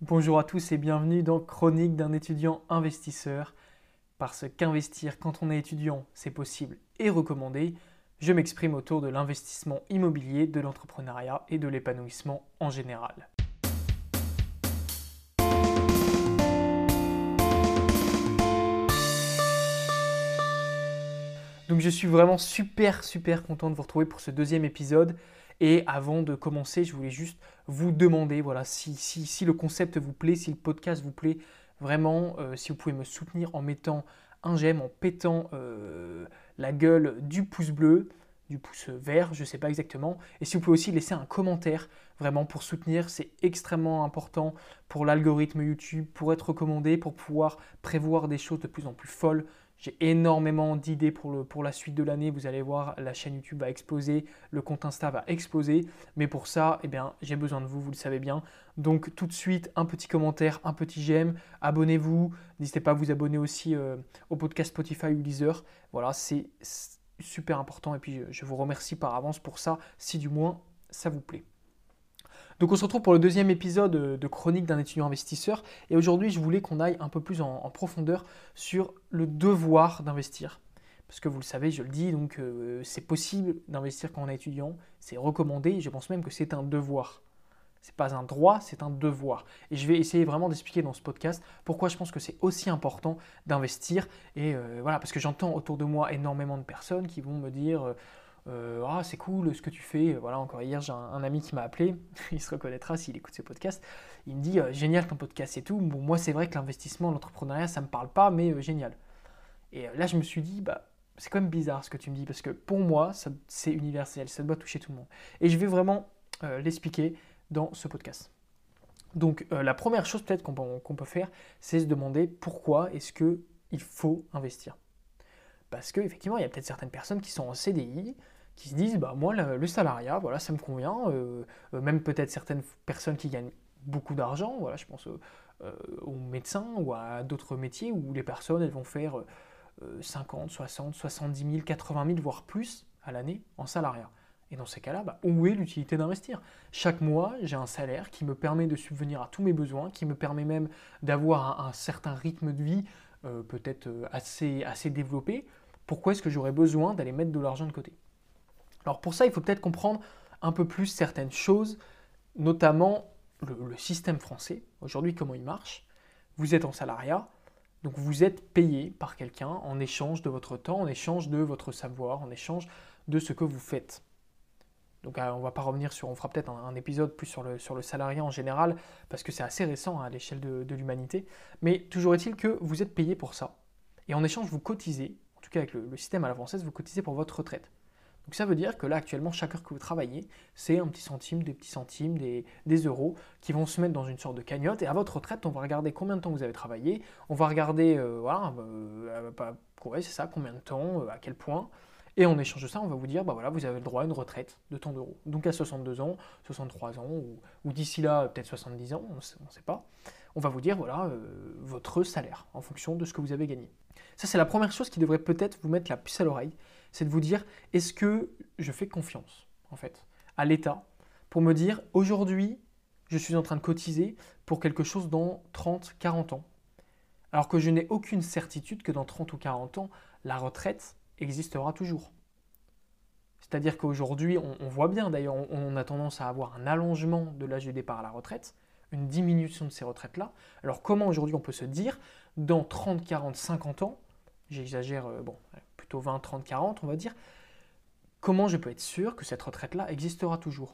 Bonjour à tous et bienvenue dans Chronique d'un étudiant investisseur. Parce qu'investir quand on est étudiant, c'est possible et recommandé, je m'exprime autour de l'investissement immobilier, de l'entrepreneuriat et de l'épanouissement en général. Donc je suis vraiment super super content de vous retrouver pour ce deuxième épisode. Et avant de commencer, je voulais juste vous demander, voilà, si, si, le concept vous plaît, si le podcast vous plaît, vraiment, euh, si vous pouvez me soutenir en mettant un j'aime, en pétant euh, la gueule du pouce bleu, du pouce vert, je ne sais pas exactement. Et si vous pouvez aussi laisser un commentaire, vraiment pour soutenir, c'est extrêmement important pour l'algorithme YouTube, pour être recommandé, pour pouvoir prévoir des choses de plus en plus folles j'ai énormément d'idées pour, la suite de l'année. Vous allez voir, la chaîne YouTube va exploser, le compte Insta va exploser. Mais pour ça, eh bien, j'ai besoin de vous, vous le savez bien. Donc tout de suite, un petit commentaire, un petit j'aime. Abonnez-vous. N'hésitez pas à vous abonner aussi euh, au podcast Spotify ou Deezer. Voilà, c'est super important. Et puis je vous remercie par avance pour ça, si du moins ça vous plaît. Donc on se retrouve pour le deuxième épisode de Chronique d'un étudiant investisseur. Et aujourd'hui, je voulais qu'on aille un peu plus en, profondeur sur le devoir d'investir. Parce que vous le savez, je le dis, donc euh, c'est possible d'investir quand on est étudiant, c'est recommandé, je pense même que c'est un devoir. Ce n'est pas un droit, c'est un devoir. Et je vais essayer vraiment d'expliquer dans ce podcast pourquoi je pense que c'est aussi important d'investir. Et euh, voilà, parce que j'entends autour de moi énormément de personnes qui vont me dire euh, euh, ah c'est cool ce que tu fais. Voilà, encore hier j'ai un, ami qui m'a appelé, il se reconnaîtra s'il écoute ce podcast. Il me dit euh, génial ton podcast et tout. Bon moi c'est vrai que l'investissement, l'entrepreneuriat ça me parle pas, mais euh, génial. Et là je me suis dit bah c'est quand même bizarre ce que tu me dis parce que pour moi c'est universel, ça doit toucher tout le monde. Et je vais vraiment l'expliquer dans ce podcast. Donc la première chose peut-être qu'on peut faire, c'est se demander pourquoi est-ce que il faut investir. Parce qu'effectivement, il y a peut-être certaines personnes qui sont en CDI, qui se disent bah moi le, salariat voilà ça me convient euh, euh, même peut-être certaines personnes qui gagnent beaucoup d'argent voilà je pense euh, aux médecins ou à d'autres métiers où les personnes elles vont faire 50 60 70 000 80 000 voire plus à l'année en salariat et dans ces cas-là, bah, où est l'utilité d'investir? Chaque mois, j'ai un salaire qui me permet de subvenir à tous mes besoins, qui me permet même d'avoir un, certain rythme de vie peut-être assez, assez développé. Pourquoi est-ce que j'aurais besoin d'aller mettre de l'argent de côté? Alors pour ça, il faut peut-être comprendre un peu plus certaines choses, notamment le, système français, aujourd'hui comment il marche? Vous êtes en salariat, donc vous êtes payé par quelqu'un en échange de votre temps, en échange de votre savoir, en échange de ce que vous faites. Donc euh, on va pas revenir sur, on fera peut-être un, épisode plus sur le, sur salariat en général, parce que c'est assez récent hein, à l'échelle de, l'humanité. Mais toujours est-il que vous êtes payé pour ça. Et en échange, vous cotisez, tout cas avec le, système à la vous cotisez pour votre retraite. Donc ça veut dire que là actuellement chaque heure que vous travaillez, c'est un petit centime, des petits centimes, des, euros qui vont se mettre dans une sorte de cagnotte et à votre retraite on va regarder combien de temps vous avez travaillé, on va regarder euh, voilà, euh, c'est ça, combien de temps, euh, à quel point. Et en échange de ça, on va vous dire, bah voilà, vous avez le droit à une retraite de tant d'euros. Donc à 62 ans, 63 ans, ou, d'ici là, peut-être 70 ans, on ne sait pas. On va vous dire, voilà, votre salaire en fonction de ce que vous avez gagné. Ça, c'est la première chose qui devrait peut-être vous mettre la puce à l'oreille c'est de vous dire est-ce que je fais confiance en fait à l'État pour me dire aujourd'hui je suis en train de cotiser pour quelque chose dans 30, 40 ans. Alors que je n'ai aucune certitude que dans 30 ou 40 ans, la retraite existera toujours. C'est-à-dire qu'aujourd'hui, on, voit bien d'ailleurs, on, a tendance à avoir un allongement de l'âge de départ à la retraite, une diminution de ces retraites-là. Alors comment aujourd'hui on peut se dire, dans 30, 40, 50 ans, j'exagère, euh, bon, plutôt 20, 30, 40, on va dire, comment je peux être sûr que cette retraite-là existera toujours?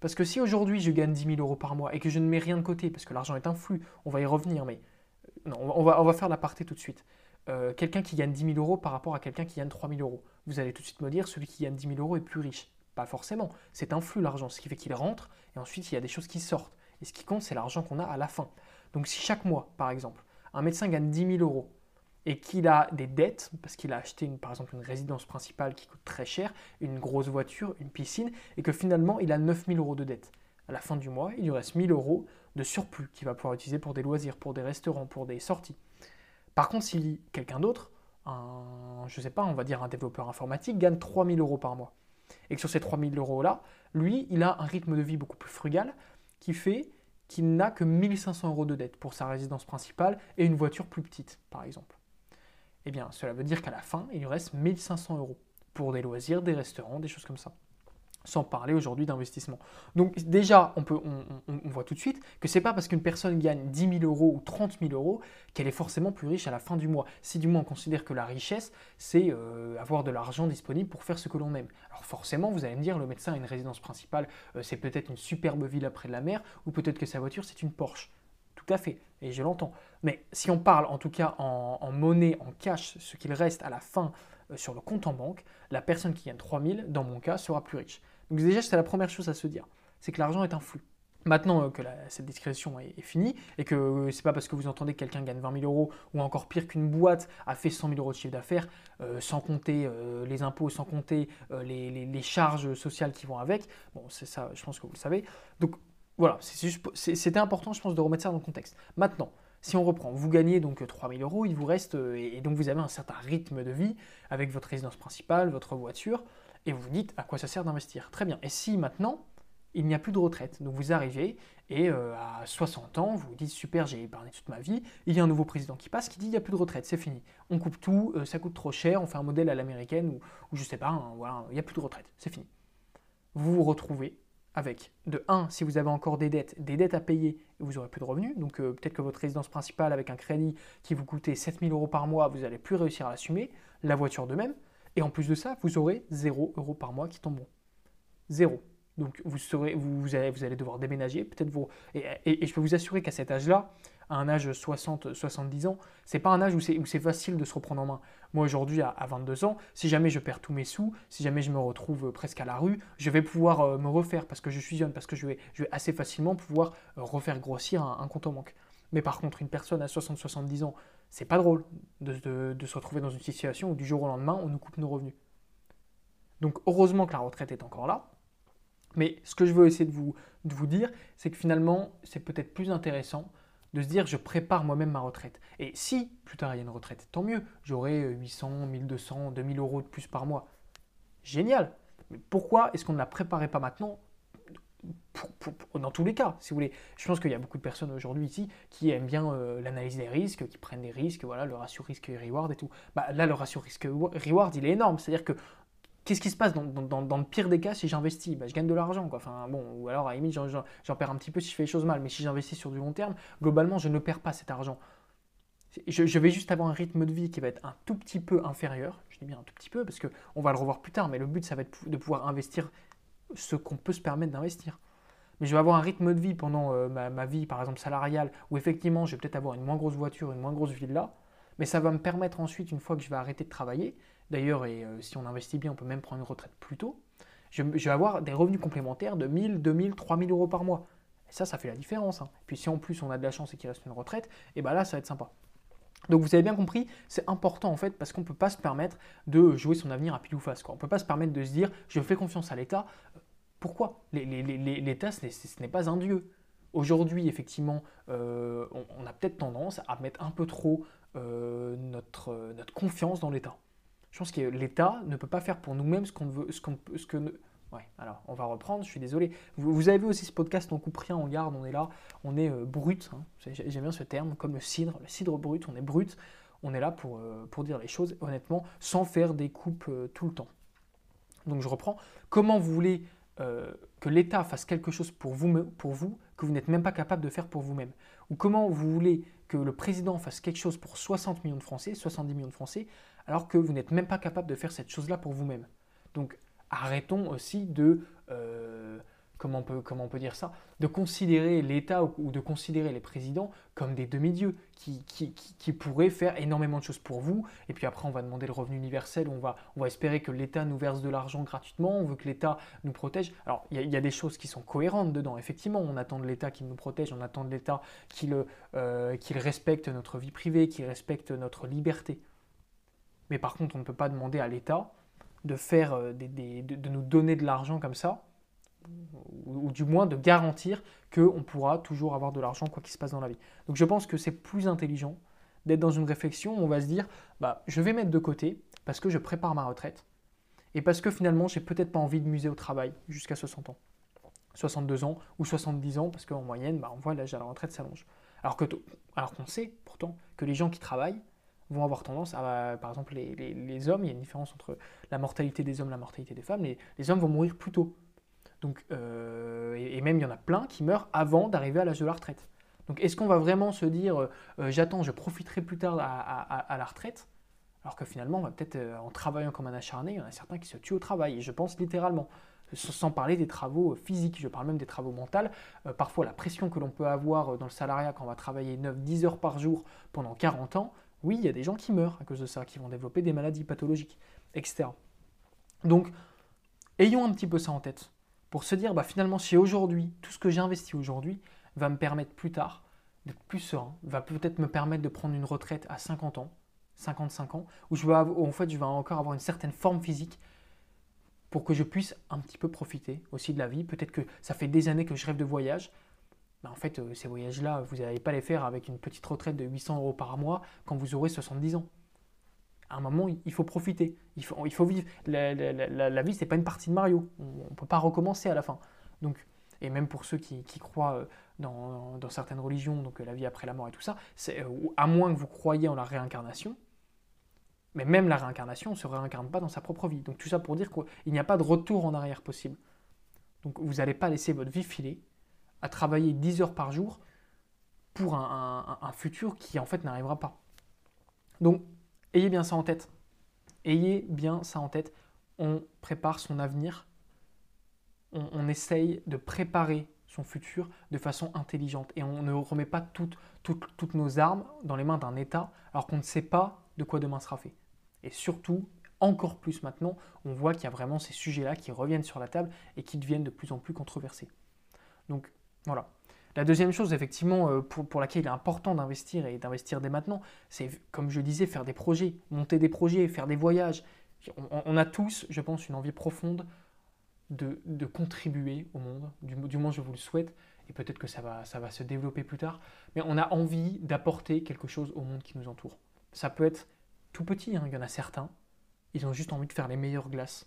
Parce que si aujourd'hui je gagne 10 000 euros par mois et que je ne mets rien de côté, parce que l'argent est un flux, on va y revenir, mais euh, non, on va, on va faire l'aparté tout de suite. Euh, quelqu'un qui gagne 10 000 euros par rapport à quelqu'un qui gagne 3 000 euros. Vous allez tout de suite me dire, celui qui gagne 10 000 euros est plus riche. Pas forcément. C'est un flux l'argent, ce qui fait qu'il rentre et ensuite il y a des choses qui sortent. Et ce qui compte, c'est l'argent qu'on a à la fin. Donc si chaque mois, par exemple, un médecin gagne 10 000 euros et qu'il a des dettes, parce qu'il a acheté par exemple une résidence principale qui coûte très cher, une grosse voiture, une piscine, et que finalement il a 9000 euros de dettes. À la fin du mois, il lui reste 1000 euros de surplus qu'il va pouvoir utiliser pour des loisirs, pour des restaurants, pour des sorties. Par contre, si quelqu'un d'autre, un, je sais pas, on va dire un développeur informatique, gagne 3000 euros par mois, et que sur ces 3000 euros-là, lui, il a un rythme de vie beaucoup plus frugal qui fait qu'il n'a que 1500 euros de dette pour sa résidence principale et une voiture plus petite, par exemple. Eh bien, cela veut dire qu'à la fin, il lui reste 1500 euros pour des loisirs, des restaurants, des choses comme ça sans parler aujourd'hui d'investissement. Donc déjà, on, peut, on, voit tout de suite que c'est pas parce qu'une personne gagne 10 000 euros ou 30 000 euros qu'elle est forcément plus riche à la fin du mois. Si du moins on considère que la richesse, c'est euh, avoir de l'argent disponible pour faire ce que l'on aime. Alors forcément, vous allez me dire, le médecin a une résidence principale, euh, c'est peut-être une superbe ville après la mer, ou peut-être que sa voiture, c'est une Porsche. Tout à fait, et je l'entends. Mais si on parle en tout cas en, monnaie, en cash, ce qu'il reste à la fin euh, sur le compte en banque, la personne qui gagne 3000, dans mon cas, sera plus riche. Donc déjà, c'est la première chose à se dire, c'est que l'argent est un flux. Maintenant euh, que cette discrétion est, finie et que euh, c'est pas parce que vous entendez que quelqu'un gagne 20 000 euros ou encore pire qu'une boîte a fait 100 000 euros de chiffre d'affaires, euh, sans compter les impôts, sans compter les, charges sociales qui vont avec. Bon, c'est ça, je pense que vous le savez. Donc voilà, c'était important, je pense, de remettre ça dans le contexte. Maintenant, si on reprend, vous gagnez donc 3 000 euros, il vous reste, et donc vous avez un certain rythme de vie avec votre résidence principale, votre voiture et vous vous dites à quoi ça sert d'investir. Très bien. Et si maintenant, il n'y a plus de retraite, donc vous arrivez et euh, à 60 ans, vous vous dites super, j'ai épargné toute ma vie, il y a un nouveau président qui passe qui dit il n'y a plus de retraite, c'est fini. On coupe tout, euh, ça coûte trop cher, on fait un modèle à l'américaine ou, ou je sais pas, voilà, il n'y a plus de retraite, c'est fini. Vous vous retrouvez avec, de 1, si vous avez encore des dettes, des dettes à payer, et vous n'aurez plus de revenus. Donc euh, peut-être que votre résidence principale avec un crédit qui vous coûtait 7000 euros par mois, vous n'allez plus réussir à l'assumer, la voiture de même. Et en plus de ça, vous aurez 0 euros par mois qui tomberont. Zéro. Donc vous, serez, vous, allez, vous allez devoir déménager, peut-être vous. Et, je peux vous assurer qu'à cet âge-là, à un âge 60-70 ans, c'est pas un âge où c'est facile de se reprendre en main. Moi aujourd'hui, à, 22 ans, si jamais je perds tous mes sous, si jamais je me retrouve presque à la rue, je vais pouvoir euh, me refaire parce que je suis jeune, parce que je vais, assez facilement pouvoir euh, refaire grossir un, un compte en banque. Mais par contre, une personne à 60-70 ans c'est pas drôle de, se retrouver dans une situation où du jour au lendemain, on nous coupe nos revenus. Donc heureusement que la retraite est encore là. Mais ce que je veux essayer de vous, de vous dire, c'est que finalement, c'est peut-être plus intéressant de se dire je prépare moi-même ma retraite. Et si plus tard il y a une retraite, tant mieux, j'aurai 800, 1200, 2000 euros de plus par mois. Génial. Mais pourquoi est-ce qu'on ne la préparait pas maintenant dans tous les cas, si vous voulez. Je pense qu'il y a beaucoup de personnes aujourd'hui ici qui aiment bien euh, l'analyse des risques, qui prennent des risques, voilà, le ratio risque-reward et tout. Bah, là, le ratio risque-reward, il est énorme. C'est-à-dire que qu'est-ce qui se passe dans, le pire des cas si j'investis? Bah, Je gagne de l'argent. Enfin, bon, ou alors à la limite, j'en perds un petit peu si je fais les choses mal. Mais si j'investis sur du long terme, globalement, je ne perds pas cet argent. Je, je, vais juste avoir un rythme de vie qui va être un tout petit peu inférieur. Je dis bien un tout petit peu parce qu'on va le revoir plus tard. Mais le but, ça va être de pouvoir investir ce qu'on peut se permettre d'investir. Mais je vais avoir un rythme de vie pendant euh, ma, vie, par exemple salariale, où effectivement je vais peut-être avoir une moins grosse voiture, une moins grosse villa, mais ça va me permettre ensuite, une fois que je vais arrêter de travailler, d'ailleurs, et euh, si on investit bien, on peut même prendre une retraite plus tôt, je, vais avoir des revenus complémentaires de 1000, 2000, 3000 euros par mois. Et ça, ça fait la différence. Hein. Puis si en plus on a de la chance et qu'il reste une retraite, et bien là, ça va être sympa. Donc vous avez bien compris, c'est important en fait parce qu'on ne peut pas se permettre de jouer son avenir à pile ou face. On ne peut pas se permettre de se dire je fais confiance à l'État. Pourquoi? L'État, ce n'est pas un dieu. Aujourd'hui, effectivement, euh, on, a peut-être tendance à mettre un peu trop euh, notre, notre confiance dans l'État. Je pense que l'État ne peut pas faire pour nous-mêmes ce qu'on veut, ce que Ouais, alors on va reprendre, je suis désolé. Vous, avez vu aussi ce podcast, on coupe rien, on garde, on est là, on est euh, brut, hein. j'aime bien ce terme, comme le cidre, le cidre brut, on est brut, on est là pour, euh, dire les choses honnêtement, sans faire des coupes euh, tout le temps. Donc je reprends, comment vous voulez que l'État fasse quelque chose pour vous, pour vous que vous n'êtes même pas capable de faire pour vous-même? Ou comment vous voulez que le président fasse quelque chose pour 60 millions de Français, 70 millions de Français, alors que vous n'êtes même pas capable de faire cette chose-là pour vous-même? Arrêtons aussi de, euh, comment, on peut, comment on peut dire ça, de considérer l'État ou, de considérer les présidents comme des demi-dieux qui, qui, pourraient faire énormément de choses pour vous. Et puis après, on va demander le revenu universel, on va, on va espérer que l'État nous verse de l'argent gratuitement, on veut que l'État nous protège. Alors, il y, a des choses qui sont cohérentes dedans, effectivement. On attend de l'État qu'il nous protège, on attend de l'État qu'il euh, respecte notre vie privée, qu'il respecte notre liberté. Mais par contre, on ne peut pas demander à l'État de faire euh, de, nous donner de l'argent comme ça, ou, du moins de garantir qu'on pourra toujours avoir de l'argent quoi qu'il se passe dans la vie. Donc je pense que c'est plus intelligent d'être dans une réflexion où on va se dire bah, je vais mettre de côté parce que je prépare ma retraite et parce que finalement j'ai peut-être pas envie de muser au travail jusqu'à 60 ans. 62 ans ou 70 ans, parce qu'en moyenne, bah, on voit l'âge à la retraite s'allonge. Alors qu'on alors qu'on sait pourtant que les gens qui travaillent vont avoir tendance à, par exemple, les, hommes, il y a une différence entre la mortalité des hommes et la mortalité des femmes, les, les hommes vont mourir plus tôt. Donc, euh, et, même il y en a plein qui meurent avant d'arriver à l'âge de la retraite. Donc est-ce qu'on va vraiment se dire, euh, euh, j'attends, je profiterai plus tard à, la retraite? Alors que finalement, on va peut-être, en travaillant comme un acharné, il y en a certains qui se tuent au travail, et je pense littéralement sans parler des travaux physiques, je parle même des travaux mentaux. parfois, la pression que l'on peut avoir dans le salariat quand on va travailler 9-10 heures par jour pendant 40 ans, oui, il y a des gens qui meurent à cause de ça, qui vont développer des maladies pathologiques, etc. Donc, ayons un petit peu ça en tête pour se dire, bah, finalement, si aujourd'hui, tout ce que j'ai investi aujourd'hui va me permettre plus tard d'être plus serein, va peut-être me permettre de prendre une retraite à 50 ans, 55 ans, où je vais, en fait, je vais encore avoir une certaine forme physique pour que je puisse un petit peu profiter aussi de la vie. Peut-être que ça fait des années que je rêve de voyage. Bah, en fait, euh, ces voyages-là, vous n'allez pas les faire avec une petite retraite de 800 euros par mois quand vous aurez 70 ans à un moment, il faut profiter. Il faut, vivre. La, vie, ce n'est pas une partie de Mario. On ne peut pas recommencer à la fin. Donc, et même pour ceux qui, croient euh, dans, certaines religions, donc euh, la vie après la mort et tout ça, à moins que vous croyiez en la réincarnation, mais même la réincarnation ne se réincarne pas dans sa propre vie. Donc tout ça pour dire qu'il n'y a pas de retour en arrière possible. Donc vous n'allez pas laisser votre vie filer à travailler 10 heures par jour pour un, futur qui en fait n'arrivera pas. Donc Ayez bien ça en tête. Ayez bien ça en tête. On prépare son avenir. On, essaye de préparer son futur de façon intelligente. Et on ne remet pas toutes, toutes, nos armes dans les mains d'un État alors qu'on ne sait pas de quoi demain sera fait. Et surtout, encore plus maintenant, on voit qu'il y a vraiment ces sujets-là qui reviennent sur la table et qui deviennent de plus en plus controversés. Donc voilà, la deuxième chose, effectivement, euh, pour, laquelle il est important d'investir et d'investir dès maintenant, c'est, comme je disais, faire des projets, monter des projets, faire des voyages. On, a tous, je pense, une envie profonde de, contribuer au monde, du, moins je vous le souhaite, et peut-être que ça va, ça va se développer plus tard, mais on a envie d'apporter quelque chose au monde qui nous entoure. Ça peut être tout petit, hein, il y en a certains, ils ont juste envie de faire les meilleures glaces.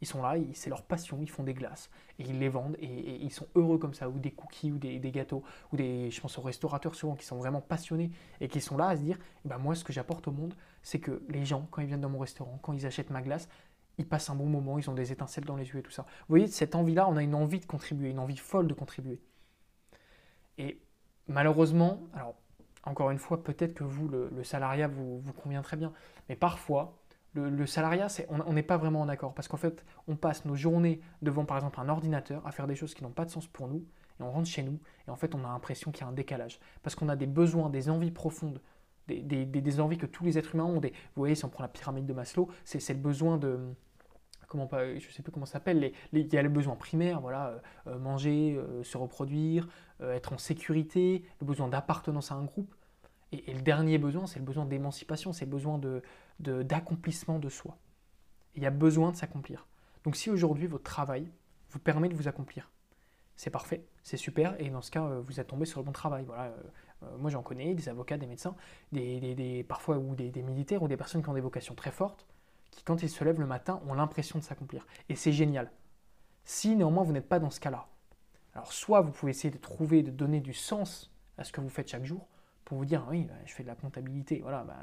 Ils sont là, c'est leur passion, ils font des glaces et ils les vendent et, ils sont heureux comme ça, ou des cookies, ou des, gâteaux, ou des, je pense aux restaurateurs souvent qui sont vraiment passionnés et qui sont là à se dire, eh ben moi ce que j'apporte au monde, c'est que les gens, quand ils viennent dans mon restaurant, quand ils achètent ma glace, ils passent un bon moment, ils ont des étincelles dans les yeux et tout ça. Vous voyez, cette envie-là, on a une envie de contribuer, une envie folle de contribuer. Et malheureusement, alors encore une fois, peut-être que vous, le, salariat vous, vous convient très bien, mais parfois, le, salariat, on n'est pas vraiment en accord parce qu'en fait, on passe nos journées devant par exemple un ordinateur à faire des choses qui n'ont pas de sens pour nous et on rentre chez nous et en fait, on a l'impression qu'il y a un décalage parce qu'on a des besoins, des envies profondes, des, envies que tous les êtres humains ont. Vous voyez, si on prend la pyramide de Maslow, c'est le besoin de comment pas, je sais plus comment ça s'appelle, il y a les besoins primaires, voilà, euh, euh, manger, euh, se reproduire, être en sécurité, le besoin d'appartenance à un groupe. Et, le dernier besoin, c'est le besoin d'émancipation, c'est le besoin de, d'accomplissement de, soi. il y a besoin de s'accomplir. Donc si aujourd'hui votre travail vous permet de vous accomplir, c'est parfait, c'est super, et dans ce cas, euh, vous êtes tombé sur le bon travail. Voilà, euh, euh, moi j'en connais, des avocats, des médecins, des, parfois ou des, militaires ou des personnes qui ont des vocations très fortes, qui quand ils se lèvent le matin ont l'impression de s'accomplir. Et c'est génial. Si néanmoins vous n'êtes pas dans ce cas-là, alors soit vous pouvez essayer de trouver, de donner du sens à ce que vous faites chaque jour, pour vous dire, oui, bah, je fais de la comptabilité, voilà, bah,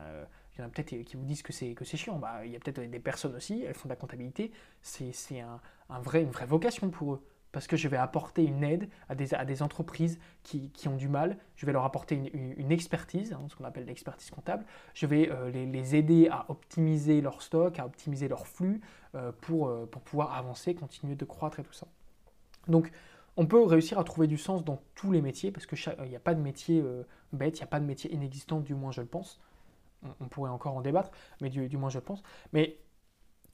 en a peut-être qui vous disent que c'est chiant. Bah, il y a peut-être des personnes aussi, elles font de la comptabilité. C'est un, vrai, une vraie vocation pour eux. Parce que je vais apporter une aide à des, à des entreprises qui, qui, ont du mal. Je vais leur apporter une, expertise, hein, ce qu'on appelle l'expertise comptable. Je vais euh, les, aider à optimiser leur stock, à optimiser leur flux euh, pour, euh, pour pouvoir avancer, continuer de croître et tout ça. Donc, on peut réussir à trouver du sens dans tous les métiers, parce qu'il n'y a pas de métier bête, il n'y a pas de métier inexistant, du moins je le pense on, pourrait encore en débattre, mais du, moins je pense. Mais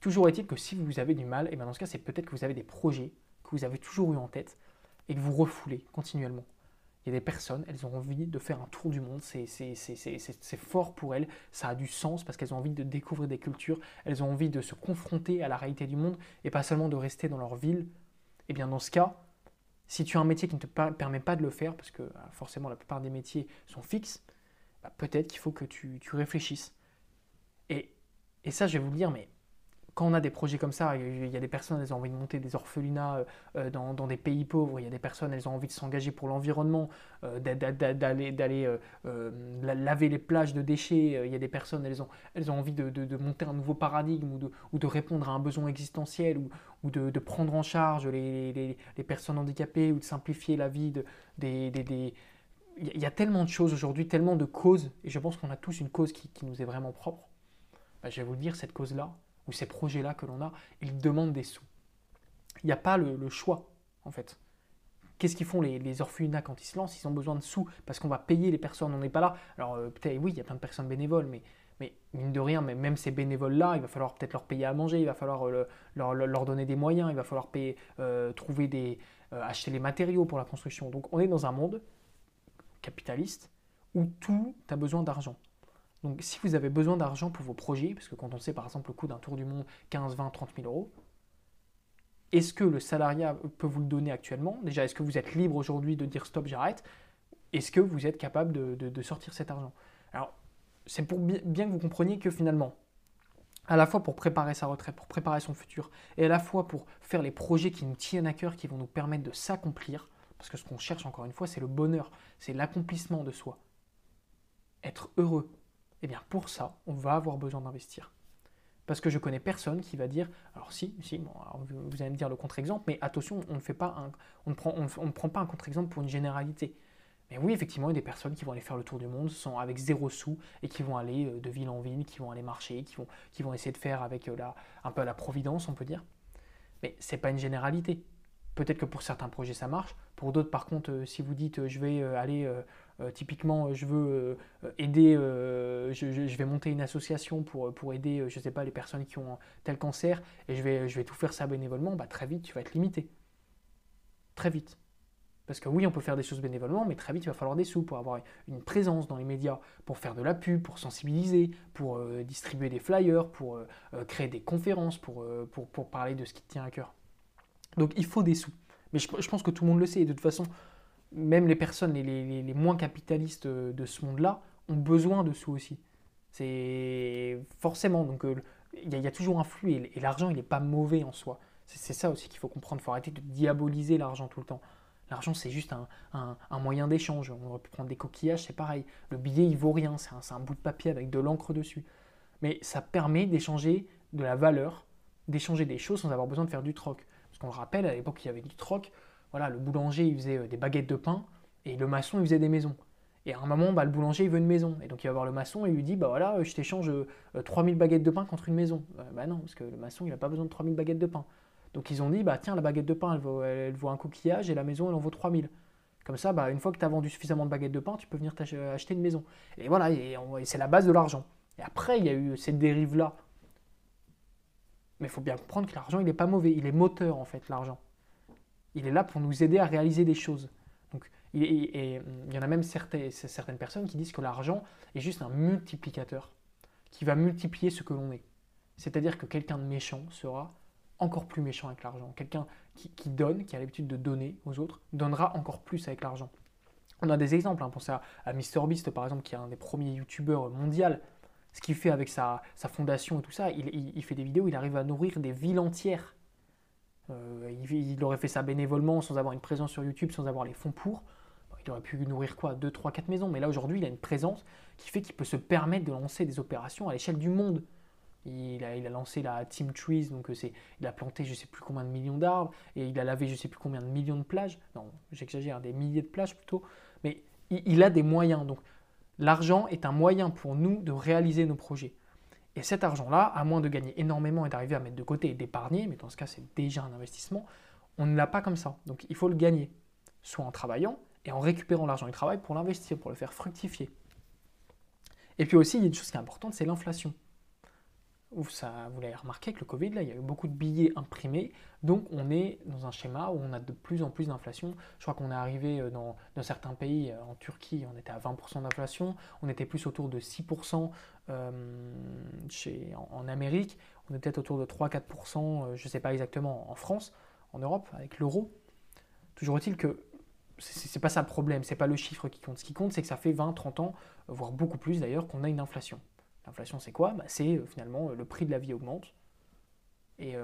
toujours est-il que si vous avez du mal, et eh bien dans ce cas, c'est peut-être que vous avez des projets que vous avez toujours eu en tête et que vous refoulez continuellement. Il y a des personnes, elles ont envie de faire un tour du monde, c'est fort pour elles, ça a du sens parce qu'elles ont envie de découvrir des cultures, elles ont envie de se confronter à la réalité du monde et pas seulement de rester dans leur ville. Et eh bien dans ce cas, si tu as un métier qui ne te permet pas de le faire, parce que euh, forcément la plupart des métiers sont fixes, bah, peut-être qu'il faut que tu, réfléchisses. Et, ça, je vais vous le dire, mais quand on a des projets comme ça, il y a des personnes, elles ont envie de monter des orphelinats euh, dans, des pays pauvres, il y a des personnes, elles ont envie de s'engager pour l'environnement, euh, d'aller euh, laver les plages de déchets, il y a des personnes, elles ont, elles ont envie de, monter un nouveau paradigme ou de, répondre à un besoin existentiel ou, de, prendre en charge les, personnes handicapées ou de simplifier la vie des, il y a tellement de choses aujourd'hui, tellement de causes, et je pense qu'on a tous une cause qui, nous est vraiment propre. Bah, je vais vous dire, cette cause-là, ou ces projets-là que l'on a, ils demandent des sous. Il n'y a pas le, choix, en fait. Qu'est-ce qu'ils font les, les, orphelinats quand ils se lancent? Ils ont besoin de sous parce qu'on va payer les personnes, on n'est pas là. Alors euh, peut-être, oui, il y a plein de personnes bénévoles, mais, mine de rien, mais même ces bénévoles-là, il va falloir peut-être leur payer à manger, il va falloir euh, leur, leur, donner des moyens, il va falloir payer, euh, trouver des, acheter les matériaux pour la construction. Donc on est dans un monde capitaliste où tout a besoin d'argent. Donc si vous avez besoin d'argent pour vos projets, parce que quand on sait par exemple le coût d'un tour du monde 15, 20, 30 000 euros, est-ce que le salariat peut vous le donner actuellement? Déjà, est-ce que vous êtes libre aujourd'hui de dire stop, j'arrête? Est-ce que vous êtes capable de, sortir cet argent? Alors, c'est pour bien que vous compreniez que finalement, à la fois pour préparer sa retraite, pour préparer son futur, et à la fois pour faire les projets qui nous tiennent à cœur, qui vont nous permettre de s'accomplir, parce que ce qu'on cherche encore une fois, c'est le bonheur, c'est l'accomplissement de soi. Être heureux. Eh bien pour ça, on va avoir besoin d'investir. Parce que je connais personne qui va dire, alors si, si, vous allez me dire le contre-exemple, mais attention, on ne, fait pas un, on ne, prend, pas un contre-exemple pour une généralité. Mais oui, effectivement, il y a des personnes qui vont aller faire le tour du monde avec zéro sou et qui vont aller euh, de ville en ville, qui vont aller marcher, qui vont, essayer de faire avec euh, un peu la providence, on peut dire. Mais ce n'est pas une généralité. Peut-être que pour certains projets ça marche, pour d'autres par contre, euh, si vous dites euh, je vais euh, aller, typiquement je veux aider, je, vais monter une association pour, aider, je ne sais pas, les personnes qui ont tel cancer, et je vais, tout faire ça bénévolement, bah, très vite tu vas être limité. Très vite. Parce que oui, on peut faire des choses bénévolement, mais très vite, il va falloir des sous pour avoir une présence dans les médias, pour faire de la pub, pour sensibiliser, pour distribuer des flyers, pour créer des conférences, pour, pour, pour, parler de ce qui te tient à cœur. Donc il faut des sous. Mais je, pense que tout le monde le sait. De toute façon, même les personnes les, moins capitalistes euh, de ce monde-là ont besoin de sous aussi. C'est forcément. Donc euh, il y, a toujours un flux et, l'argent, il n'est pas mauvais en soi. C'est ça aussi qu'il faut comprendre. Il faut arrêter de diaboliser l'argent tout le temps. L'argent, c'est juste un, moyen d'échange. On aurait pu prendre des coquillages, c'est pareil. Le billet, il vaut rien. C'est un, bout de papier avec de l'encre dessus. Mais ça permet d'échanger de la valeur, d'échanger des choses sans avoir besoin de faire du troc. Parce qu'on le rappelle, à l'époque, il y avait du troc. Voilà, le boulanger, il faisait euh, des baguettes de pain et le maçon, il faisait des maisons. Et à un moment, bah, le boulanger, il veut une maison. Et donc, il va voir le maçon et il lui dit Bah voilà, je t'échange 3000 euh, baguettes de pain contre une maison. Euh, bah non, parce que le maçon, il n'a pas besoin de 3000 baguettes de pain. Donc, ils ont dit Bah tiens, la baguette de pain, elle vaut, un coquillage et la maison, elle en vaut 3000. Comme ça, bah, une fois que tu as vendu suffisamment de baguettes de pain, tu peux venir acheter une maison. Et voilà, et c'est la base de l'argent. Et après, il y a eu cette dérive-là. Mais il faut bien comprendre que l'argent, il n'est pas mauvais. Il est moteur, en fait, l'argent. Il est là pour nous aider à réaliser des choses. Il, y en a même certaines, personnes qui disent que l'argent est juste un multiplicateur qui va multiplier ce que l'on est. C'est-à-dire que quelqu'un de méchant sera encore plus méchant avec l'argent. Quelqu'un qui, donne, qui a l'habitude de donner aux autres, donnera encore plus avec l'argent. On a des exemples, hein. pensez à, à MrBeast par exemple, qui est un des premiers youtubeurs mondiaux. Ce qu'il fait avec sa, fondation et tout ça, il, il, fait des vidéos, il arrive à nourrir des villes entières euh, il, aurait fait ça bénévolement, sans avoir une présence sur YouTube, sans avoir les fonds pour. il aurait pu nourrir quoi 2, 3, 4 maisons. Mais là, aujourd'hui, il a une présence qui fait qu'il peut se permettre de lancer des opérations à l'échelle du monde. Il a, il lancé la Team Trees, donc euh, c'est, il a planté je sais plus combien de millions d'arbres, et il a lavé je sais plus combien de millions de plages. Non, j'exagère, des milliers de plages plutôt. Mais il a des moyens. Donc l'argent est un moyen pour nous de réaliser nos projets. Et cet argent-là, à moins de gagner énormément et d'arriver à mettre de côté et d'épargner, mais dans ce cas c'est déjà un investissement, on ne l'a pas comme ça. Donc il faut le gagner, soit en travaillant et en récupérant l'argent du travail pour l'investir, pour le faire fructifier. Et puis aussi, il y a une chose qui est importante, c'est l'inflation ça, vous l'avez remarqué avec le Covid, là, il y a eu beaucoup de billets imprimés, donc on est dans un schéma où on a de plus en plus d'inflation. Je crois qu'on est arrivé euh, dans, certains pays, euh, en Turquie, on était à 20% d'inflation, on était plus autour de 6% euh, chez, en, Amérique, on était autour de 3-4%, je ne sais pas exactement, en France, en Europe, avec l'euro. Toujours est-il que c'est pas ça le problème, c'est pas le chiffre qui compte. Ce qui compte, c'est que ça fait 20-30 ans, voire beaucoup plus d'ailleurs, qu'on a une inflation. L'inflation, c'est quoi? Bah, C'est euh, finalement euh, le prix de la vie augmente. et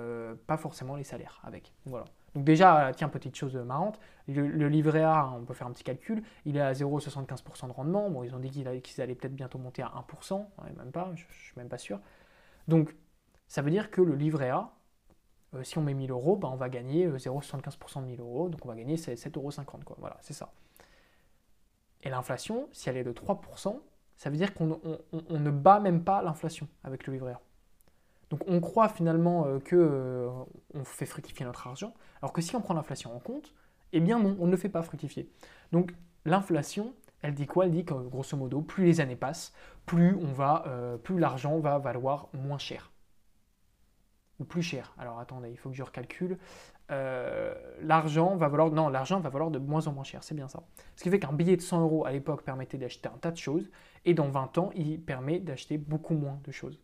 pas forcément les salaires avec. Voilà. Donc déjà, tiens, petite chose marrante, le, livret A, on peut faire un petit calcul, il est à 0,75% de rendement. Bon, ils ont dit qu'ils allaient, peut-être bientôt monter à 1%, même pas, je, ne suis même pas sûr. Donc, ça veut dire que le livret A, euh, si on met 1000 euros, ben, on va gagner 0,75% euh, de 1000 euros, donc on va gagner 7,50 euros. Voilà, c'est ça. Et l'inflation, si elle est de 3%, ça veut dire qu'on ne bat même pas l'inflation avec le livret A. Donc on croit finalement qu'on euh, que on fait fructifier notre argent, alors que si on prend l'inflation en compte, eh bien non, on ne le fait pas fructifier. Donc l'inflation, elle dit quoi? Elle dit que grosso modo, plus les années passent, plus on va, plus l'argent va valoir moins cher ou plus cher. Alors attendez, il faut que je recalcule. Euh, l'argent va valoir, non, l'argent va valoir de moins en moins cher, c'est bien ça. Ce qui fait qu'un billet de 100 euros à l'époque permettait d'acheter un tas de choses, et dans 20 ans, il permet d'acheter beaucoup moins de choses.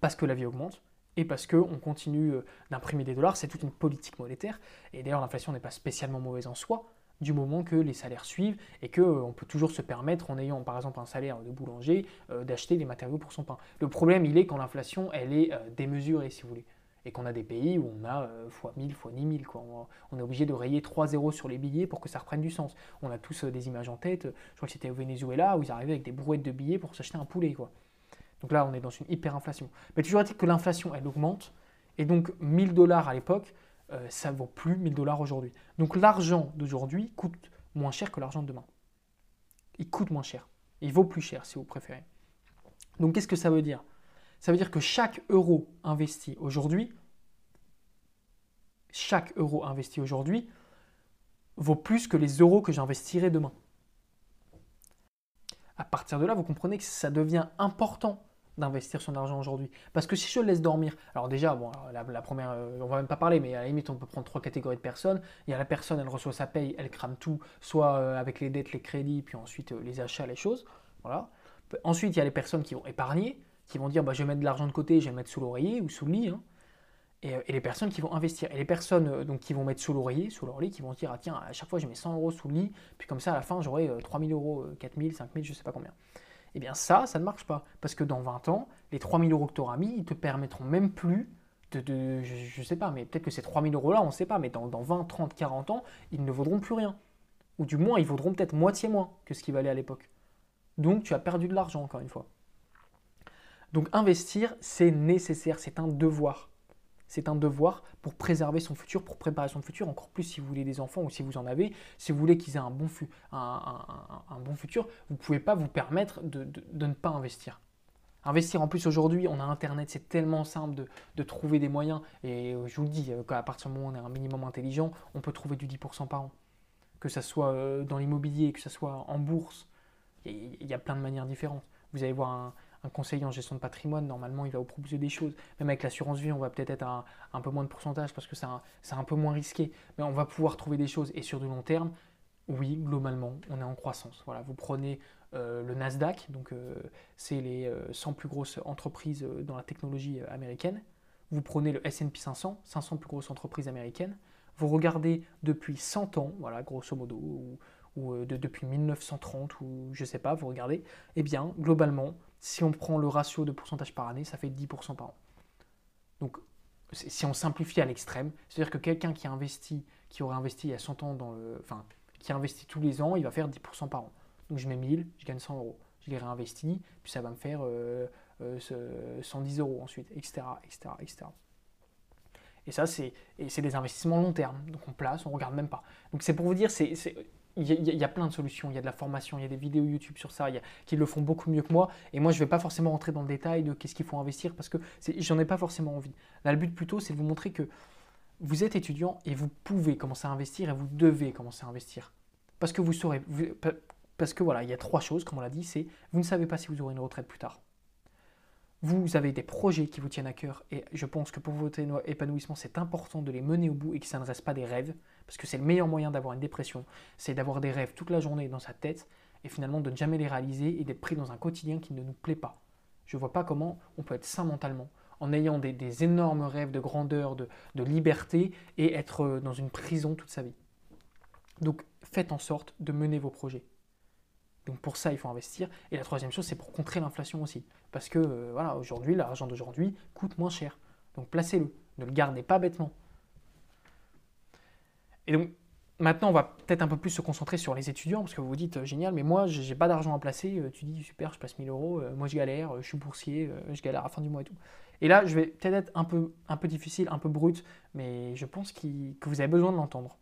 Parce que la vie augmente, et parce qu'on continue euh, d'imprimer des dollars, c'est toute une politique monétaire, et d'ailleurs l'inflation n'est pas spécialement mauvaise en soi, du moment que les salaires suivent et qu'on euh, peut toujours se permettre, en ayant par exemple un salaire de boulanger, euh, d'acheter des matériaux pour son pain. Le problème, il est quand l'inflation, elle est euh, démesurée, si vous voulez. Et qu'on a des pays où on a fois 1000, fois 10 000. Quoi. On, est obligé de rayer 3 zéros sur les billets pour que ça reprenne du sens. On a tous des images en tête. Je crois que c'était au Venezuela où ils arrivaient avec des brouettes de billets pour s'acheter un poulet. Quoi. Donc là, on est dans une hyperinflation. Mais toujours est-il que l'inflation, elle augmente. Et donc 1000 dollars à l'époque, euh, ça vaut plus 1000 dollars aujourd'hui. Donc l'argent d'aujourd'hui coûte moins cher que l'argent de demain. Il coûte moins cher. Il vaut plus cher si vous préférez. Donc qu'est-ce que ça veut dire? Ça veut dire que chaque euro investi aujourd'hui, chaque euro investi aujourd'hui vaut plus que les euros que j'investirai demain. À partir de là, vous comprenez que ça devient important d'investir son argent aujourd'hui. Parce que si je le laisse dormir, alors déjà, bon, la, première, euh, on va même pas parler, mais à la limite, on peut prendre trois catégories de personnes. Il y a la personne, elle reçoit sa paye, elle crame tout, soit euh, avec les dettes, les crédits, puis ensuite euh, les achats, les choses. Voilà. Ensuite, il y a les personnes qui vont épargner, qui vont dire, bah, je vais mettre de l'argent de côté, je vais le mettre sous l'oreiller ou sous le lit. Hein. Et, les personnes qui vont investir. Et les personnes donc, qui vont mettre sous l'oreiller, sous leur lit, qui vont dire, ah, tiens, à chaque fois, je mets 100 euros sous le lit, puis comme ça, à la fin, j'aurai 3000 euros, 4000, 5000, je sais pas combien. Eh bien ça, ça ne marche pas. Parce que dans 20 ans, les 3000 euros que tu auras mis, ils te permettront même plus de... je ne sais pas, mais peut-être que ces 3000 euros-là, on ne sait pas, mais dans, 20, 30, 40 ans, ils ne vaudront plus rien. Ou du moins, ils vaudront peut-être moitié moins que ce qu'ils valaient à l'époque. Donc tu as perdu de l'argent, encore une fois. Donc investir, c'est nécessaire, c'est un devoir. C'est un devoir pour préserver son futur, pour préparer son futur, encore plus si vous voulez des enfants ou si vous en avez, si vous voulez qu'ils aient un bon, un, bon, futur, vous ne pouvez pas vous permettre de, ne pas investir. Investir en plus aujourd'hui, on a Internet, c'est tellement simple de, trouver des moyens. Et je vous le dis, à partir du moment où on est un minimum intelligent, on peut trouver du 10% par an. Que ce soit euh, dans l'immobilier, que ce soit en bourse, il y a plein de manières différentes. Vous allez voir un, un conseiller en gestion de patrimoine, normalement, il va vous proposer des choses. Même avec l'assurance vie, on va peut-être être à un, peu moins de pourcentage parce que c'est un, peu moins risqué. Mais on va pouvoir trouver des choses. Et sur du long terme, oui, globalement, on est en croissance. Voilà, vous prenez euh, le Nasdaq, donc euh, c'est les 100 euh, plus grosses entreprises dans la technologie américaine. Vous prenez le S&P 500, 500 plus grosses entreprises américaines. Vous regardez depuis 100 ans, voilà, grosso modo, ou, depuis 1930, ou je sais pas, vous regardez, eh bien, globalement, si on prend le ratio de pourcentage par année, ça fait 10% par an. Donc, si on simplifie à l'extrême, c'est-à-dire que quelqu'un qui a investi, qui aurait investi il y a 100 ans dans le. Enfin, qui a investi tous les ans, il va faire 10% par an. Donc, je mets 1000, je gagne 100 euros. Je les réinvestis, puis ça va me faire 110 euh, euh, euros ensuite, etc. etc., etc. Et ça, c'est des investissements long terme. Donc on place, on ne regarde même pas. Donc c'est pour vous dire, c'est il y, a, plein de solutions, il y a de la formation, il y a des vidéos YouTube sur ça, y a, qui le font beaucoup mieux que moi. Et moi, je ne vais pas forcément rentrer dans le détail de qu'est-ce qu'il faut investir parce que j'en ai pas forcément envie. Là, le but plutôt, c'est de vous montrer que vous êtes étudiant et vous pouvez commencer à investir et vous devez commencer à investir. Parce que vous saurez, parce que voilà, il y a trois choses, comme on l'a dit, c'est vous ne savez pas si vous aurez une retraite plus tard. Vous avez des projets qui vous tiennent à cœur et je pense que pour votre épanouissement, c'est important de les mener au bout et que ça ne reste pas des rêves. Parce que c'est le meilleur moyen d'avoir une dépression, c'est d'avoir des rêves toute la journée dans sa tête et finalement de ne jamais les réaliser et d'être pris dans un quotidien qui ne nous plaît pas. Je ne vois pas comment on peut être sain mentalement en ayant des, énormes rêves de grandeur, de, liberté et être euh, dans une prison toute sa vie. Donc faites en sorte de mener vos projets. Donc pour ça, il faut investir. Et la troisième chose, c'est pour contrer l'inflation aussi. Parce que euh, voilà, aujourd'hui, l'argent d'aujourd'hui coûte moins cher. Donc placez-le, ne le gardez pas bêtement. Et donc maintenant, on va peut-être un peu plus se concentrer sur les étudiants, parce que vous vous dites, euh, génial, mais moi, j'ai pas d'argent à placer. Euh, tu dis, super, je place 1000 euros, euh, moi je galère, je suis boursier, je galère à la fin du mois et tout. Et là, je vais peut-être être un peu, un peu difficile, un peu brut, mais je pense que vous avez besoin de l'entendre.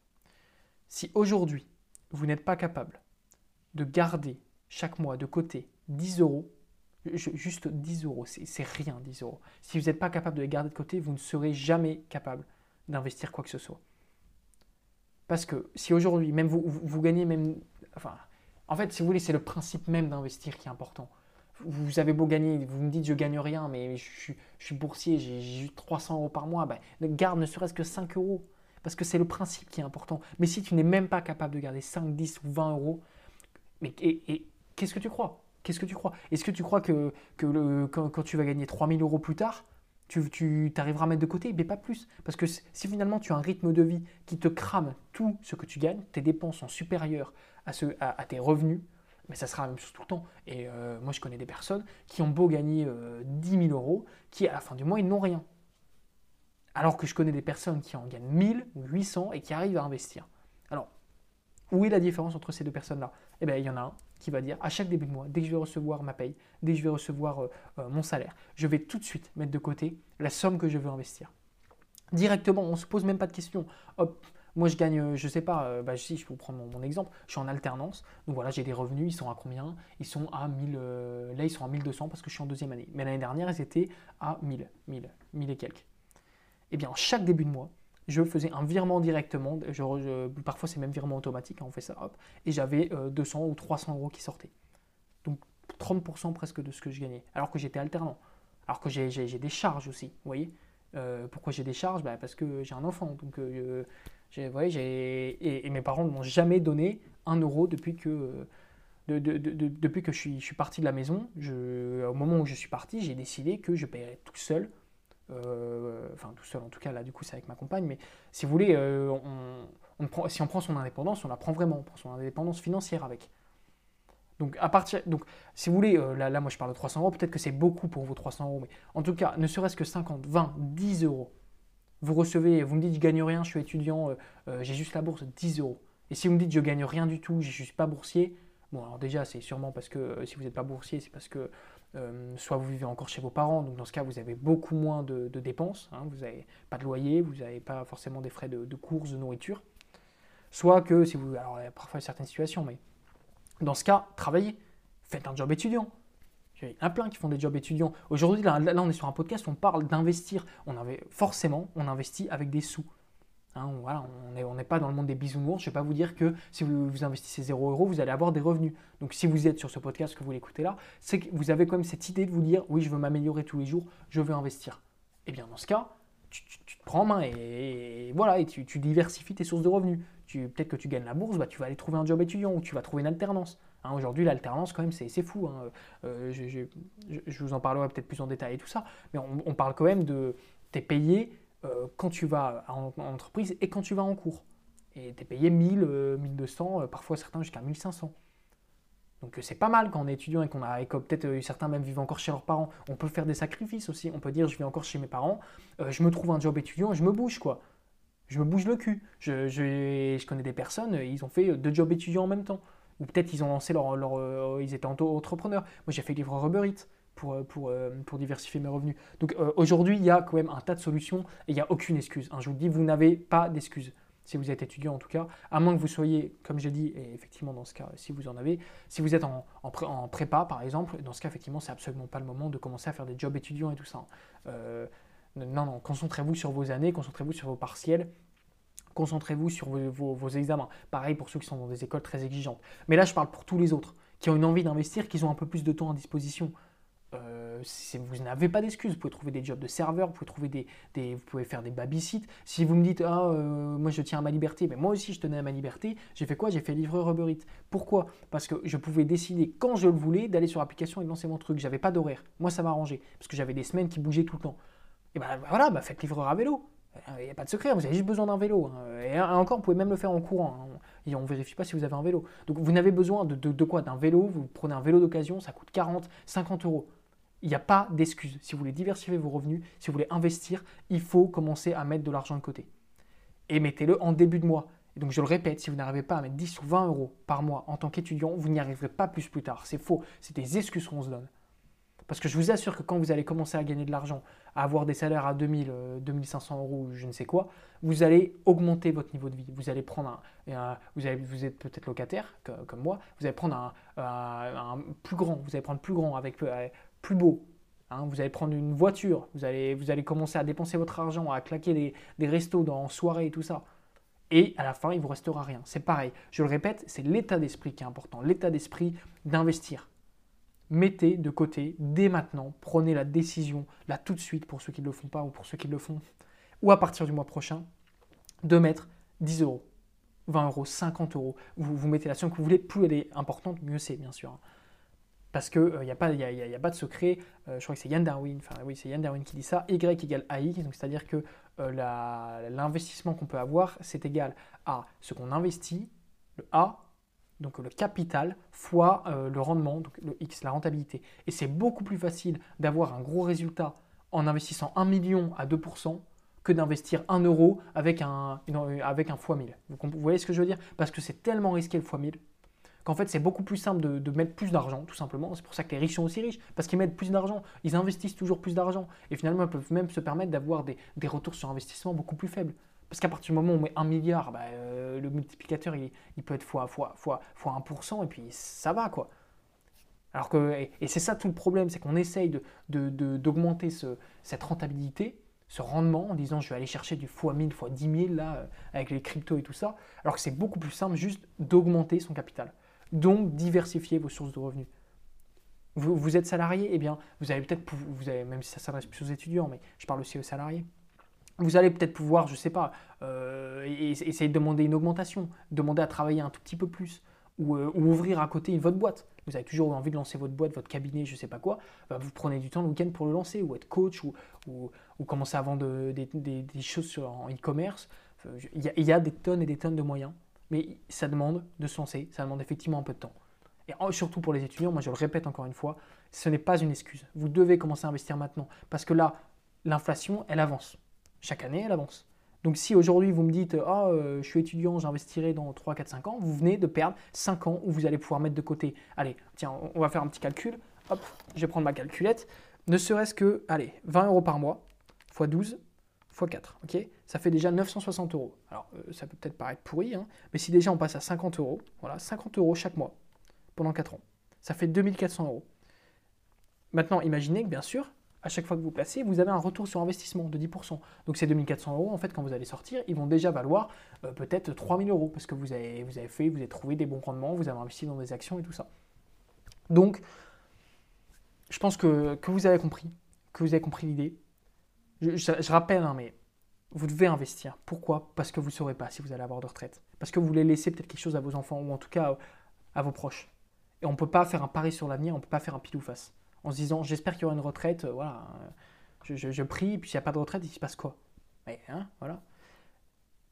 Si aujourd'hui, vous n'êtes pas capable de garder chaque mois de côté 10 euros, juste 10 euros, c'est rien 10 euros. Si vous n'êtes pas capable de les garder de côté, vous ne serez jamais capable d'investir quoi que ce soit. Parce que si aujourd'hui, même vous, vous, gagnez même... Enfin, en fait, si vous voulez, c'est le principe même d'investir qui est important. Vous avez beau gagner, vous me dites je gagne rien, mais je, suis boursier, j'ai juste 300 euros par mois, ben, garde ne serait-ce que 5 euros. Parce que c'est le principe qui est important. Mais si tu n'es même pas capable de garder 5, 10 ou 20 euros, mais qu'est-ce que tu crois? Qu'est-ce que tu crois? Est-ce que tu crois que, que quand, tu vas gagner 3000 euros plus tard, tu, tu arriveras à mettre de côté, mais pas plus. Parce que si finalement tu as un rythme de vie qui te crame tout ce que tu gagnes, tes dépenses sont supérieures à, à, tes revenus, mais ça sera la même chose tout le temps. Et euh, moi, je connais des personnes qui ont beau gagner 10 euh, 000 euros, qui à la fin du mois, ils n'ont rien. Alors que je connais des personnes qui en gagnent 1000 ou 800 et qui arrivent à investir. Alors, où est la différence entre ces deux personnes-là? Eh bien, il y en a un qui va dire à chaque début de mois, dès que je vais recevoir ma paye, dès que je vais recevoir euh, euh, mon salaire, je vais tout de suite mettre de côté la somme que je veux investir. Directement, on ne se pose même pas de questions. Hop, moi je gagne, euh, je sais pas, bah, si je peux prendre mon, exemple, je suis en alternance, donc voilà, j'ai des revenus, ils sont à combien? Ils sont à 1000, là ils sont à 1200 parce que je suis en deuxième année. Mais l'année dernière, ils étaient à 1000, 1000, 1000 et quelques. Eh bien, chaque début de mois, je faisais un virement directement. parfois, c'est même virement automatique, hein, on fait ça, et j'avais 200 euh, ou 300 euros qui sortaient. Donc 30% presque de ce que je gagnais, alors que j'étais alternant. Alors que j'ai des charges aussi, vous voyez. Euh, pourquoi j'ai des charges? Bah, Parce que j'ai un enfant. Donc, euh, et, mes parents ne m'ont jamais donné un euro depuis que, depuis que je suis, je suis parti de la maison. Au moment où je suis parti, j'ai décidé que je paierais tout seul euh, enfin tout seul en tout cas, là du coup c'est avec ma compagne, mais si vous voulez, euh, on, prend, si on prend son indépendance, on la prend vraiment, on prend son indépendance financière avec. Donc, à partir, donc si vous voulez, euh, là, là moi je parle de 300 euros, peut-être que c'est beaucoup pour vos 300 euros, mais en tout cas, ne serait-ce que 50, 20, 10 euros, vous recevez, vous me dites je gagne rien, je suis étudiant, j'ai juste la bourse, 10 euros. Et si vous me dites je gagne rien du tout, je ne suis pas boursier, bon alors déjà c'est sûrement parce que si vous n'êtes pas boursier, c'est parce que euh, soit vous vivez encore chez vos parents, donc dans ce cas vous avez beaucoup moins de, dépenses, hein. vous n'avez pas de loyer, vous n'avez pas forcément des frais de, courses, de nourriture. Soit que si vous, alors il y a parfois certaines situations, mais dans ce cas, travaillez, faites un job étudiant. Il y en a plein qui font des jobs étudiants. Aujourd'hui, là, là, on est sur un podcast, on parle d'investir. On avait forcément, on investit avec des sous. Hein, on n'est pas dans le monde des bisounours. Je ne vais pas vous dire que si vous, investissez 0 euros, vous allez avoir des revenus. Donc si vous êtes sur ce podcast, que vous l'écoutez là, c'est que vous avez quand même cette idée de vous dire oui, je veux m'améliorer tous les jours, je veux investir. Eh bien dans ce cas, tu, te prends en main et, voilà, tu, diversifies tes sources de revenus. Peut-être que tu gagnes la bourse, bah, tu vas aller trouver un job étudiant ou tu vas trouver une alternance. Hein, aujourd'hui, l'alternance, quand même, c'est fou. Hein. Euh, je, vous en parlerai peut-être plus en détail et tout ça, mais on, on parle quand même de. Tu es payé quand tu vas en, entreprise et quand tu vas en cours. Et tu es payé 1000, 1200, euh, euh, parfois certains jusqu'à 1500. Donc c'est pas mal quand on est étudiant et qu'on a, peut-être certains même vivent encore chez leurs parents. On peut faire des sacrifices aussi. On peut dire je vis encore chez mes parents, je me trouve un job étudiant et je me bouge quoi. Je me bouge le cul. Je, je, connais des personnes, ils ont fait deux jobs étudiants en même temps. Ou peut-être ils ont lancé leur, leur ils étaient entrepreneurs. Moi j'ai fait livreur Uber Eats pour, euh, pour, euh, pour diversifier mes revenus. Donc euh, aujourd'hui, il y a quand même un tas de solutions et il n'y a aucune excuse. Hein. Je vous dis, vous n'avez pas d'excuse si vous êtes étudiant en tout cas, à moins que vous soyez, comme j'ai dit, et effectivement dans ce cas, si vous en avez, si vous êtes en, en, prépa par exemple, dans ce cas, effectivement, c'est absolument pas le moment de commencer à faire des jobs étudiants et tout ça. non, non, concentrez-vous sur vos années, concentrez-vous sur vos partiels, concentrez-vous sur vos, vos, examens. Pareil pour ceux qui sont dans des écoles très exigeantes. Mais là, je parle pour tous les autres qui ont une envie d'investir, qui ont un peu plus de temps à disposition. Euh, vous n'avez pas d'excuses. Vous pouvez trouver des jobs de serveur, vous pouvez, trouver des, vous pouvez faire des babysit. Si vous me dites, ah, euh, moi je tiens à ma liberté, mais moi aussi je tenais à ma liberté, j'ai fait quoi? J'ai fait livreur Uber Eats. Pourquoi? Parce que je pouvais décider quand je le voulais d'aller sur l'application et de lancer mon truc. J'avais pas d'horaire. Moi ça m'arrangeait parce que j'avais des semaines qui bougeaient tout le temps. Et ben voilà, bah, faites livreur à vélo. Il n'y a pas de secret, vous avez juste besoin d'un vélo. Hein. Et encore, vous pouvez même le faire en courant. Hein. On ne vérifie pas si vous avez un vélo. Donc vous n'avez besoin de quoi? D'un vélo, vous prenez un vélo d'occasion, ça coûte 40, 50 euros Il n'y a pas d'excuse. Si vous voulez diversifier vos revenus, si vous voulez investir, il faut commencer à mettre de l'argent de côté. Et mettez-le en début de mois. Et donc je le répète, si vous n'arrivez pas à mettre 10 ou 20 euros par mois en tant qu'étudiant, vous n'y arriverez pas plus plus tard. C'est faux. C'est des excuses qu'on se donne. Parce que je vous assure que quand vous allez commencer à gagner de l'argent, à avoir des salaires à 2000, 2500 euh, euros ou je ne sais quoi, vous allez augmenter votre niveau de vie. Vous allez prendre un. vous, vous êtes peut-être locataire, comme moi, vous allez prendre un, plus grand, vous allez prendre plus grand, avec euh, plus beau. Hein. vous allez prendre une voiture, vous allez, vous allez commencer à dépenser votre argent, à claquer des, des restos dans soirée et tout ça. Et à la fin, il ne vous restera rien. C'est pareil. Je le répète, c'est l'état d'esprit qui est important. L'état d'esprit d'investir mettez de côté dès maintenant, prenez la décision, là tout de suite, pour ceux qui ne le font pas ou pour ceux qui le font, ou à partir du mois prochain, de mettre 10 euros, 20 euros, 50 euros. Vous, vous mettez la somme que vous voulez, plus elle est importante, mieux c'est, bien sûr. Parce qu'il n'y euh, a, pas, a, pas de secret, euh, je crois que c'est Yann Darwin, enfin oui, c'est Yann Darwin qui dit ça, Y égale AX, donc c'est-à-dire que euh, l'investissement qu'on peut avoir, c'est égal à ce qu'on investit, le A donc le capital fois le rendement, donc le X, la rentabilité. Et c'est beaucoup plus facile d'avoir un gros résultat en investissant 1 million à 2% que d'investir 1 euro avec un, avec un x 1000. Vous, voyez ce que je veux dire? Parce que c'est tellement risqué le x 1000 qu'en fait c'est beaucoup plus simple de, mettre plus d'argent, tout simplement. C'est pour ça que les riches sont aussi riches, parce qu'ils mettent plus d'argent, ils investissent toujours plus d'argent, et finalement ils peuvent même se permettre d'avoir des, des retours sur investissement beaucoup plus faibles. Parce qu'à partir du moment où on met 1 milliard, bah, euh, le multiplicateur, il, peut être fois, fois, fois, fois 1%, et puis ça va, quoi. Alors que, et, c'est ça tout le problème, c'est qu'on essaye d'augmenter de, de, cette rentabilité, ce rendement, en disant je vais aller chercher du fois 1000, fois 10 000, là, euh, avec les cryptos et tout ça, alors que c'est beaucoup plus simple juste d'augmenter son capital. Donc, diversifier vos sources de revenus. Vous, êtes salarié, eh bien, vous avez peut-être, vous avez, même si ça s'adresse plus aux étudiants, mais je parle aussi aux salariés, vous allez peut-être pouvoir, je ne sais pas, euh, essayer de demander une augmentation, demander à travailler un tout petit peu plus, ou, euh, ouvrir à côté votre boîte. Vous avez toujours envie de lancer votre boîte, votre cabinet, je ne sais pas quoi, bah, vous prenez du temps le week-end pour le lancer, ou être coach, ou, ou, commencer à vendre des, choses sur, en e-commerce. Il y, a des tonnes et des tonnes de moyens, mais ça demande de se lancer, ça demande effectivement un peu de temps. Et surtout pour les étudiants, moi je le répète encore une fois, ce n'est pas une excuse. Vous devez commencer à investir maintenant, parce que là, l'inflation, elle avance. Chaque année, elle avance. Donc si aujourd'hui vous me dites ah euh, je suis étudiant, j'investirai dans 3, 4, 5 ans, vous venez de perdre 5 ans où vous allez pouvoir mettre de côté. Allez, tiens, on va faire un petit calcul. Hop, je vais prendre ma calculette. Ne serait-ce que, allez, 20 euros par mois, x 12, x 4, ok? Ça fait déjà 960 euros. Alors euh, ça peut peut-être paraître pourri, hein, mais si déjà on passe à 50 euros, voilà, 50 euros chaque mois pendant 4 ans, ça fait 2400 euros. Maintenant, imaginez que bien sûr, à chaque fois que vous placez, vous avez un retour sur investissement de 10%. Donc ces 2400 euros, en fait, quand vous allez sortir, ils vont déjà valoir euh, peut-être 3000 euros parce que vous avez, vous avez fait, vous avez trouvé des bons rendements, vous avez investi dans des actions et tout ça. Donc, je pense que, vous avez compris, que vous avez compris l'idée. Je, rappelle, hein, mais vous devez investir. Pourquoi? Parce que vous ne saurez pas si vous allez avoir de retraite. Parce que vous voulez laisser peut-être quelque chose à vos enfants ou en tout cas à, vos proches. Et on ne peut pas faire un pari sur l'avenir, on ne peut pas faire un pile ou face en se disant j'espère qu'il y aura une retraite, euh, voilà, je, je, prie, puis s'il n'y a pas de retraite, il se passe quoi? Mais, hein, voilà.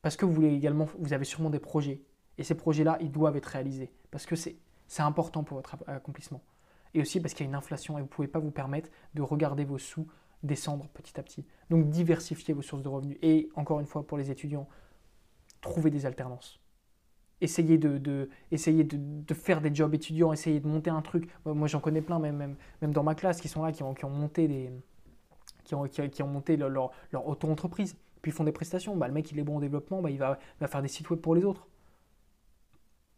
Parce que vous voulez également, vous avez sûrement des projets, et ces projets-là, ils doivent être réalisés, parce que c'est important pour votre accomplissement. Et aussi parce qu'il y a une inflation et vous ne pouvez pas vous permettre de regarder vos sous descendre petit à petit. Donc diversifiez vos sources de revenus. Et encore une fois, pour les étudiants, trouvez des alternances essayer de, de essayer de, faire des jobs étudiants, essayer de monter un truc. Moi, j'en connais plein, même, même, même, dans ma classe, qui sont là, qui ont, qui ont monté, des, qui ont, qui, ont monté leur, leur, auto-entreprise, puis ils font des prestations. Bah, le mec, il est bon en développement, bah, il, va, va faire des sites web pour les autres.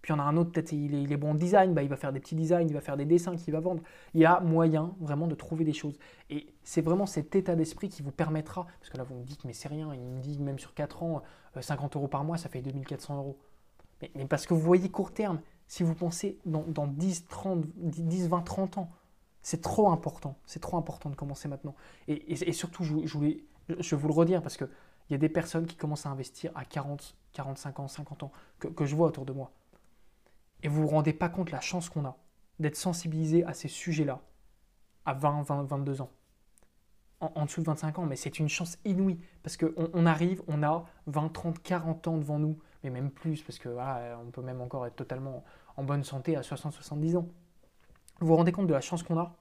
Puis il y en a un autre, peut-être il il est, bon en design, bah, il va faire des petits designs, il va faire des dessins qu'il va vendre. Il y a moyen vraiment de trouver des choses. Et c'est vraiment cet état d'esprit qui vous permettra, parce que là vous me dites, mais c'est rien, il me dit même sur 4 ans, 50 euh, euros par mois, ça fait 2400 euros. Mais, parce que vous voyez court terme, si vous pensez dans, 10, 30, 10, 20, 30 ans, c'est trop important. C'est trop important de commencer maintenant. Et, surtout, je, je, voulais, je vous le redire parce qu'il y a des personnes qui commencent à investir à 40, 45 ans, 50 ans, que, je vois autour de moi. Et vous ne vous rendez pas compte la chance qu'on a d'être sensibilisé à ces sujets-là à 20, 20, 22 ans. En, dessous de 25 ans, mais c'est une chance inouïe parce qu'on on arrive, on a 20, 30, 40 ans devant nous mais même plus, parce que on peut même encore être totalement en bonne santé à 60-70 ans. Vous vous rendez compte de la chance qu'on a?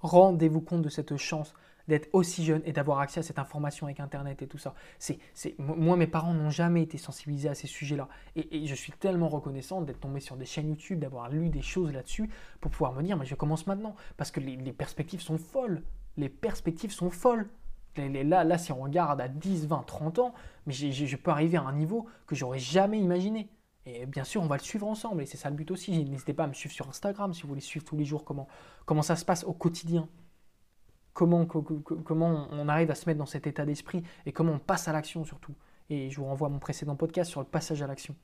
Rendez-vous compte de cette chance d'être aussi jeune et d'avoir accès à cette information avec Internet et tout ça. C'est, moi, mes parents n'ont jamais été sensibilisés à ces sujets-là. Et, je suis tellement reconnaissant d'être tombé sur des chaînes YouTube, d'avoir lu des choses là-dessus pour pouvoir me dire, mais je commence maintenant. Parce que les, perspectives sont folles. Les perspectives sont folles. là, là, si on regarde à 10, 20, 30 ans, mais je peux arriver à un niveau que j'aurais jamais imaginé. Et bien sûr, on va le suivre ensemble, et c'est ça le but aussi. N'hésitez pas à me suivre sur Instagram si vous voulez suivre tous les jours comment, comment ça se passe au quotidien comment, on arrive à se mettre dans cet état d'esprit et comment on passe à l'action surtout. Et je vous renvoie à mon précédent podcast sur le passage à l'action.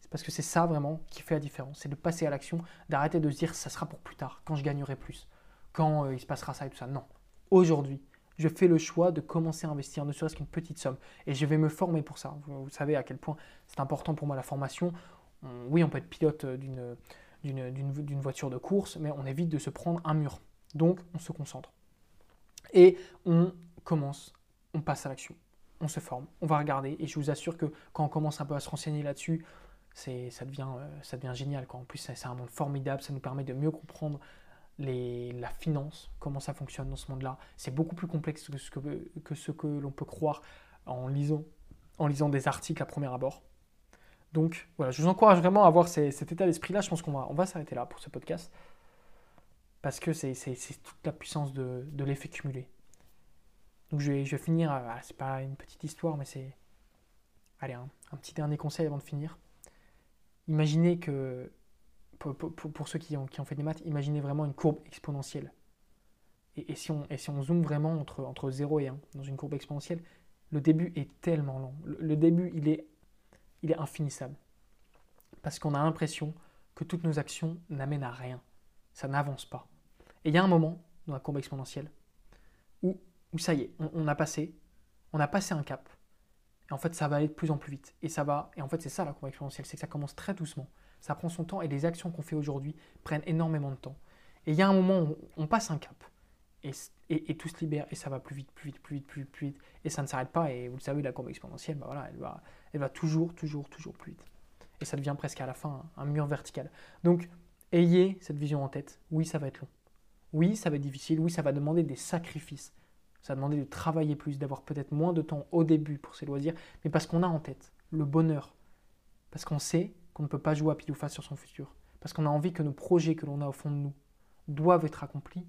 C'est parce que c'est ça vraiment qui fait la différence, c'est de passer à l'action, d'arrêter de se dire ça sera pour plus tard, quand je gagnerai plus, quand euh, il se passera ça et tout ça. Non, aujourd'hui, je fais le choix de commencer à investir, ne serait-ce qu'une petite somme, et je vais me former pour ça. Vous, savez à quel point c'est important pour moi la formation. oui, on peut être pilote d'une voiture de course, mais on évite de se prendre un mur. Donc, on se concentre. Et on commence, on passe à l'action. On se forme, on va regarder. Et je vous assure que quand on commence un peu à se renseigner là-dessus, ça, devient, euh, ça devient génial. En plus, c'est un monde formidable. Ça nous permet de mieux comprendre la finance, comment ça fonctionne dans ce monde-là. C'est beaucoup plus complexe que ce que, que, ce que l'on peut croire en lisant, en lisant des articles à premier abord. Donc voilà, je vous encourage vraiment à avoir cet état d'esprit-là. Je pense qu'on va, on va s'arrêter là pour ce podcast parce que c'est toute la puissance de, l'effet cumulé. Donc je vais, finir, euh, c'est pas une petite histoire, mais c'est... Allez, un, petit dernier conseil avant de finir. Imaginez que, pour, ceux qui ont, fait des maths, imaginez vraiment une courbe exponentielle. Et, si, on, et zoome vraiment entre, entre 0 et 1 dans une courbe exponentielle, le début est tellement long. Le, début, il est, il est infinissable. Parce qu'on a l'impression que toutes nos actions n'amènent à rien. Ça n'avance pas. Et il y a un moment dans la courbe exponentielle où, ça y est, on, a passé, un cap. Et en fait, ça va aller de plus en plus vite. Et ça va. Et en fait, c'est ça la courbe exponentielle, c'est que ça commence très doucement. Ça prend son temps et les actions qu'on fait aujourd'hui prennent énormément de temps. Et il y a un moment où on passe un cap et, tout se libère et ça va plus vite, plus vite, plus vite, plus vite. Et ça ne s'arrête pas. Et vous le savez, la courbe exponentielle, bah voilà, elle va toujours, toujours, toujours plus vite. Et ça devient presque à la fin un mur vertical. Donc, ayez cette vision en tête. Oui, ça va être long. Oui, ça va être difficile, oui, ça va demander des sacrifices. Ça va demander de travailler plus, d'avoir peut-être moins de temps au début pour ses loisirs, mais parce qu'on a en tête le bonheur. Parce qu'on sait qu'on ne peut pas jouer à pile ou face sur son futur. Parce qu'on a envie que nos projets que l'on a au fond de nous doivent être accomplis.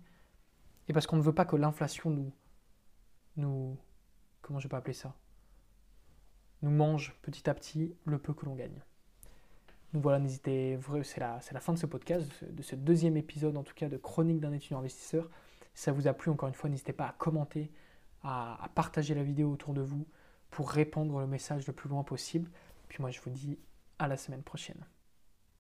Et parce qu'on ne veut pas que l'inflation nous, nous. Comment je peux appeler ça Nous mange petit à petit le peu que l'on gagne. Donc voilà, n'hésitez, c'est la, fin de ce podcast, de ce deuxième épisode en tout cas de Chronique d'un étudiant investisseur. Si ça vous a plu, encore une fois, n'hésitez pas à commenter, à, à, partager la vidéo autour de vous pour répandre le message le plus loin possible. Puis moi, je vous dis à la semaine prochaine.